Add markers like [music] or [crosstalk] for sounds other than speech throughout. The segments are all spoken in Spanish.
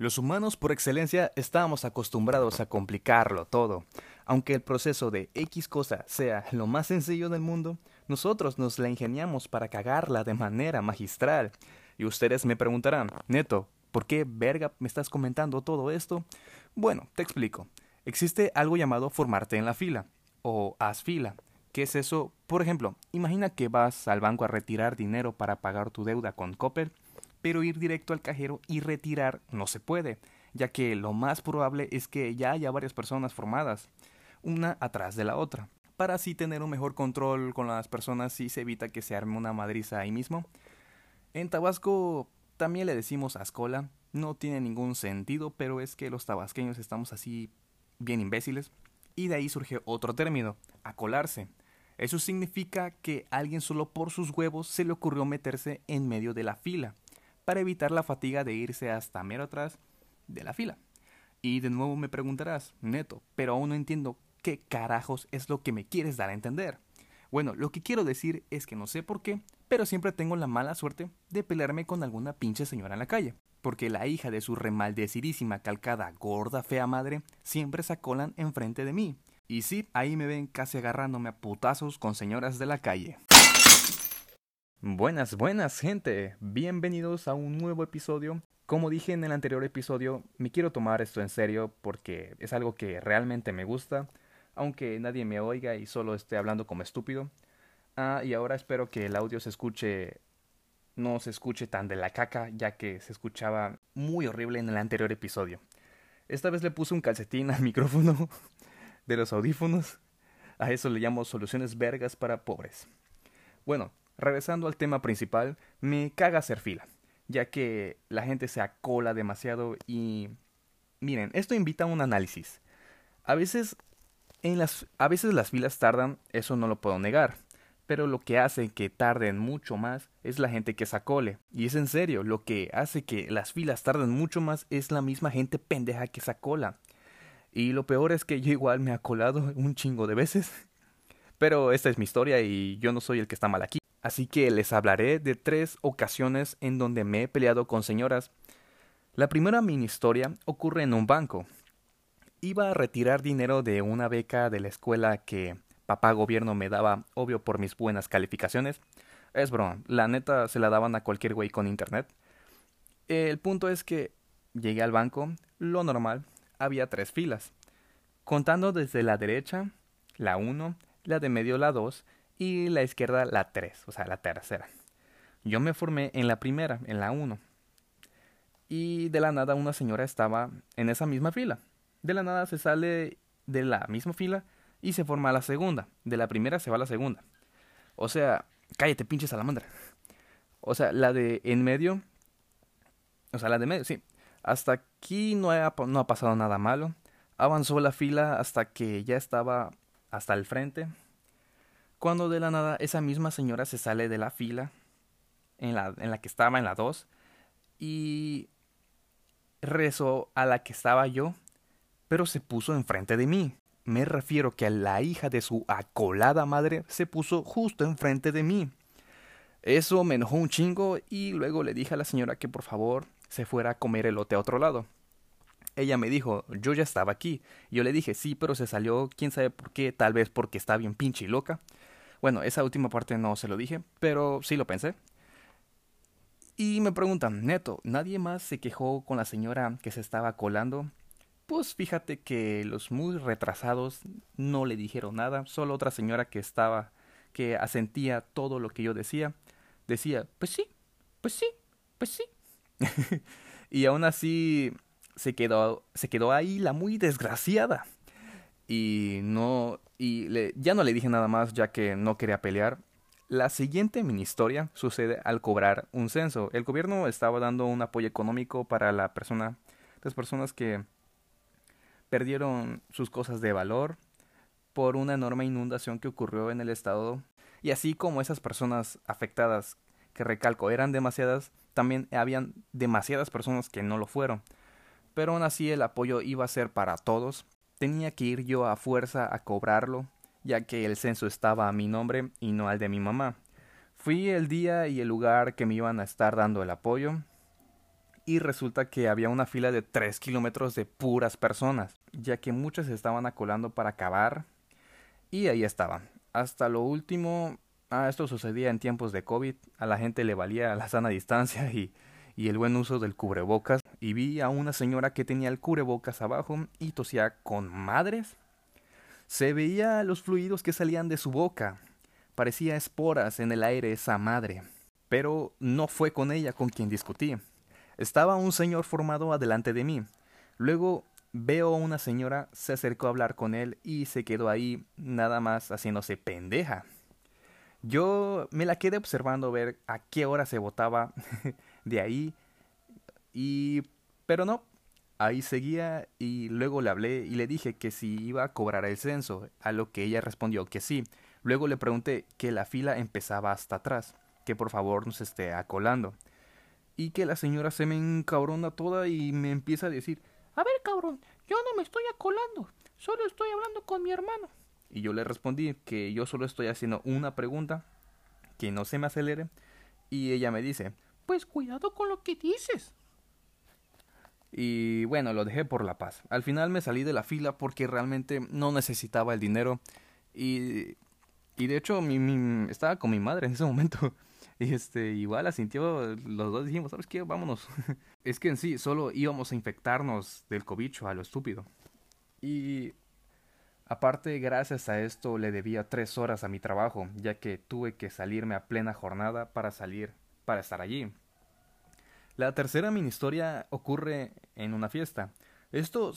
Los humanos por excelencia estamos acostumbrados a complicarlo todo. Aunque el proceso de X cosa sea lo más sencillo del mundo, nosotros nos la ingeniamos para cagarla de manera magistral. Y ustedes me preguntarán, Neto, ¿por qué verga me estás comentando todo esto? Bueno, te explico. Existe algo llamado formarte en la fila, o haz fila. ¿Qué es eso? Por ejemplo, imagina que vas al banco a retirar dinero para pagar tu deuda con Coppel pero ir directo al cajero y retirar no se puede, ya que lo más probable es que ya haya varias personas formadas, una atrás de la otra. Para así tener un mejor control con las personas y se evita que se arme una madriza ahí mismo. En Tabasco también le decimos ascola, no tiene ningún sentido, pero es que los tabasqueños estamos así bien imbéciles. Y de ahí surge otro término, acolarse. Eso significa que alguien solo por sus huevos se le ocurrió meterse en medio de la fila para evitar la fatiga de irse hasta mero atrás de la fila. Y de nuevo me preguntarás, neto, pero aún no entiendo qué carajos es lo que me quieres dar a entender. Bueno, lo que quiero decir es que no sé por qué, pero siempre tengo la mala suerte de pelearme con alguna pinche señora en la calle, porque la hija de su remaldecidísima calcada gorda fea madre siempre se acolan enfrente de mí. Y sí, ahí me ven casi agarrándome a putazos con señoras de la calle. Buenas, buenas gente, bienvenidos a un nuevo episodio. Como dije en el anterior episodio, me quiero tomar esto en serio porque es algo que realmente me gusta, aunque nadie me oiga y solo esté hablando como estúpido. Ah, y ahora espero que el audio se escuche no se escuche tan de la caca, ya que se escuchaba muy horrible en el anterior episodio. Esta vez le puse un calcetín al [laughs] micrófono de los audífonos. A eso le llamo soluciones vergas para pobres. Bueno, regresando al tema principal, me caga hacer fila, ya que la gente se acola demasiado y... Miren, esto invita a un análisis. A veces, las, a veces las filas tardan, eso no lo puedo negar, pero lo que hace que tarden mucho más es la gente que se acole. Y es en serio, lo que hace que las filas tarden mucho más es la misma gente pendeja que se acola. Y lo peor es que yo igual me he acolado un chingo de veces. [laughs] Pero esta es mi historia y yo no soy el que está mal aquí. Así que les hablaré de tres ocasiones en donde me he peleado con señoras. La primera mini historia ocurre en un banco. Iba a retirar dinero de una beca de la escuela que papá gobierno me daba, obvio por mis buenas calificaciones. Es broma, la neta se la daban a cualquier güey con internet. El punto es que llegué al banco, lo normal, había tres filas. Contando desde la derecha, la 1, la de medio la 2 y la izquierda la 3, o sea, la tercera. Yo me formé en la primera, en la 1. Y de la nada una señora estaba en esa misma fila. De la nada se sale de la misma fila y se forma la segunda. De la primera se va a la segunda. O sea, cállate, pinche salamandra. O sea, la de en medio. O sea, la de medio, sí. Hasta aquí no ha, no ha pasado nada malo. Avanzó la fila hasta que ya estaba hasta el frente cuando de la nada esa misma señora se sale de la fila en la, en la que estaba en la 2 y rezó a la que estaba yo, pero se puso enfrente de mí. Me refiero que a la hija de su acolada madre se puso justo enfrente de mí. Eso me enojó un chingo y luego le dije a la señora que por favor se fuera a comer elote a otro lado. Ella me dijo, yo ya estaba aquí. Yo le dije, sí, pero se salió, quién sabe por qué, tal vez porque está bien pinche y loca. Bueno, esa última parte no se lo dije, pero sí lo pensé. Y me preguntan, Neto, ¿nadie más se quejó con la señora que se estaba colando? Pues fíjate que los muy retrasados no le dijeron nada, solo otra señora que estaba, que asentía todo lo que yo decía, decía, pues sí, pues sí, pues sí. [laughs] y aún así se quedó, se quedó ahí la muy desgraciada. Y no, y le, ya no le dije nada más ya que no quería pelear. La siguiente mini historia sucede al cobrar un censo. El gobierno estaba dando un apoyo económico para la persona, las personas que perdieron sus cosas de valor por una enorme inundación que ocurrió en el estado. Y así como esas personas afectadas, que recalco, eran demasiadas, también habían demasiadas personas que no lo fueron. Pero aún así el apoyo iba a ser para todos Tenía que ir yo a fuerza a cobrarlo, ya que el censo estaba a mi nombre y no al de mi mamá. Fui el día y el lugar que me iban a estar dando el apoyo y resulta que había una fila de 3 kilómetros de puras personas, ya que muchas estaban acolando para acabar y ahí estaban. Hasta lo último, ah, esto sucedía en tiempos de COVID, a la gente le valía la sana distancia y, y el buen uso del cubrebocas y vi a una señora que tenía el cubrebocas abajo y tosía con madres. Se veía los fluidos que salían de su boca. Parecía esporas en el aire esa madre. Pero no fue con ella con quien discutí. Estaba un señor formado adelante de mí. Luego veo a una señora, se acercó a hablar con él y se quedó ahí nada más haciéndose pendeja. Yo me la quedé observando ver a qué hora se botaba [laughs] de ahí y pero no, ahí seguía y luego le hablé y le dije que si iba a cobrar el censo, a lo que ella respondió que sí. Luego le pregunté que la fila empezaba hasta atrás, que por favor nos esté acolando y que la señora se me encabrona toda y me empieza a decir, a ver cabrón, yo no me estoy acolando, solo estoy hablando con mi hermano. Y yo le respondí que yo solo estoy haciendo una pregunta, que no se me acelere, y ella me dice, pues cuidado con lo que dices. Y bueno, lo dejé por la paz. Al final me salí de la fila porque realmente no necesitaba el dinero y, y de hecho mi, estaba con mi madre en ese momento. [laughs] Y este, igual la sintió, los dos dijimos, ¿sabes qué? Vámonos. [laughs] es que en sí, solo íbamos a infectarnos del cobicho a lo estúpido. Y aparte, gracias a esto, le debía tres horas a mi trabajo, ya que tuve que salirme a plena jornada para salir, para estar allí. La tercera mini historia ocurre en una fiesta. Esto,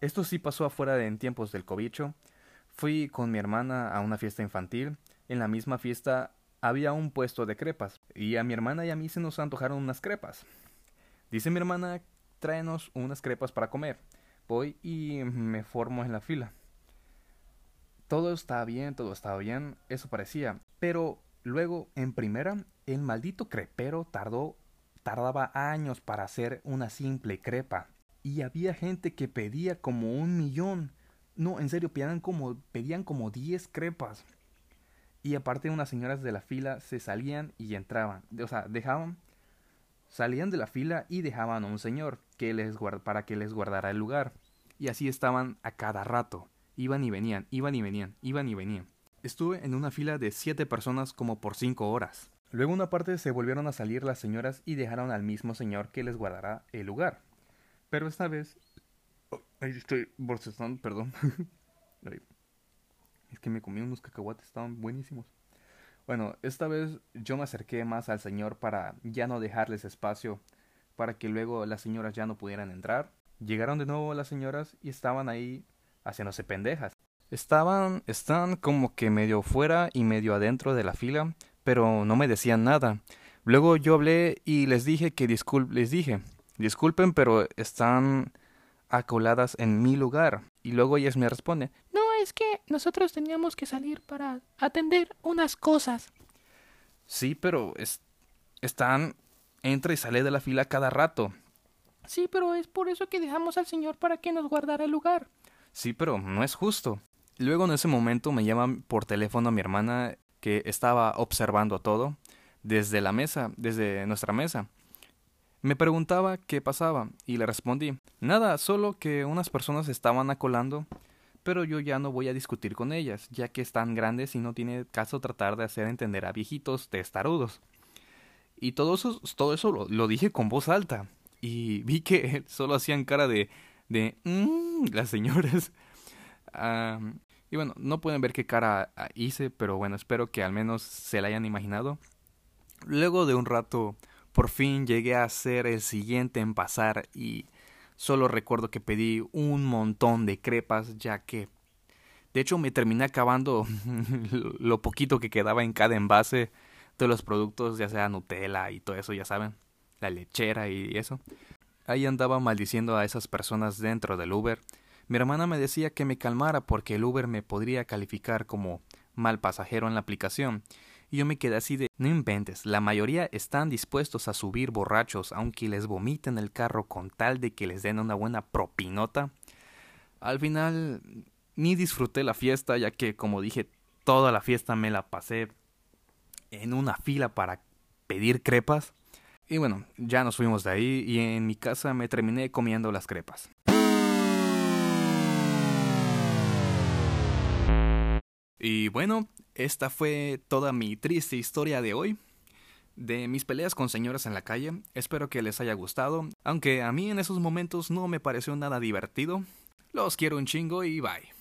esto sí pasó afuera de, en tiempos del cobicho. Fui con mi hermana a una fiesta infantil. En la misma fiesta había un puesto de crepas y a mi hermana y a mí se nos antojaron unas crepas. Dice mi hermana, tráenos unas crepas para comer. Voy y me formo en la fila. Todo estaba bien, todo estaba bien, eso parecía. Pero luego, en primera, el maldito crepero tardó, tardaba años para hacer una simple crepa. Y había gente que pedía como un millón. No, en serio, pedían como, pedían como diez crepas. Y aparte unas señoras de la fila se salían y entraban. O sea, dejaban, salían de la fila y dejaban a un señor que les para que les guardara el lugar. Y así estaban a cada rato. Iban y venían, iban y venían, iban y venían. Estuve en una fila de siete personas como por cinco horas. Luego una parte se volvieron a salir las señoras y dejaron al mismo señor que les guardara el lugar. Pero esta vez... Oh, ahí estoy bostezando, perdón. [laughs] Es que me comí unos cacahuates, estaban buenísimos. Bueno, esta vez yo me acerqué más al señor para ya no dejarles espacio para que luego las señoras ya no pudieran entrar. Llegaron de nuevo las señoras y estaban ahí haciéndose pendejas. Estaban, estaban como que medio fuera y medio adentro de la fila, pero no me decían nada. Luego yo hablé y les dije que discul les dije, disculpen, pero están acoladas en mi lugar. Y luego ellas me responden, es que nosotros teníamos que salir para atender unas cosas. Sí, pero están entra y sale de la fila cada rato. Sí, pero es por eso que dejamos al señor para que nos guardara el lugar. Sí, pero no es justo. Luego en ese momento me llaman por teléfono a mi hermana que estaba observando todo desde la mesa, desde nuestra mesa. Me preguntaba qué pasaba y le respondí, nada, solo que unas personas estaban acolando pero yo ya no voy a discutir con ellas, ya que están grandes y no tiene caso tratar de hacer entender a viejitos testarudos. Y todo eso, todo eso lo, dije con voz alta, y vi que [laughs] solo hacían cara de, de, mmm, las señoras. [laughs] y bueno, no pueden ver qué cara hice, pero bueno, espero que al menos se la hayan imaginado. Luego de un rato, por fin llegué a ser el siguiente en pasar y Solo recuerdo que pedí un montón de crepas, ya que de hecho me terminé acabando [laughs] lo poquito que quedaba en cada envase de los productos, ya sea Nutella y todo eso, ya saben, la lechera y eso. Ahí andaba maldiciendo a esas personas dentro del Uber. Mi hermana me decía que me calmara porque el Uber me podría calificar como mal pasajero en la aplicación y yo me quedé así de, no inventes, la mayoría están dispuestos a subir borrachos aunque les vomiten el carro con tal de que les den una buena propinota. Al final, ni disfruté la fiesta ya que, como dije, toda la fiesta me la pasé en una fila para pedir crepas. Y bueno, ya nos fuimos de ahí y en mi casa me terminé comiendo las crepas. Y bueno, esta fue toda mi triste historia de hoy de mis peleas con señoras en la calle. Espero que les haya gustado, aunque a mí en esos momentos no me pareció nada divertido. Los quiero un chingo y bye.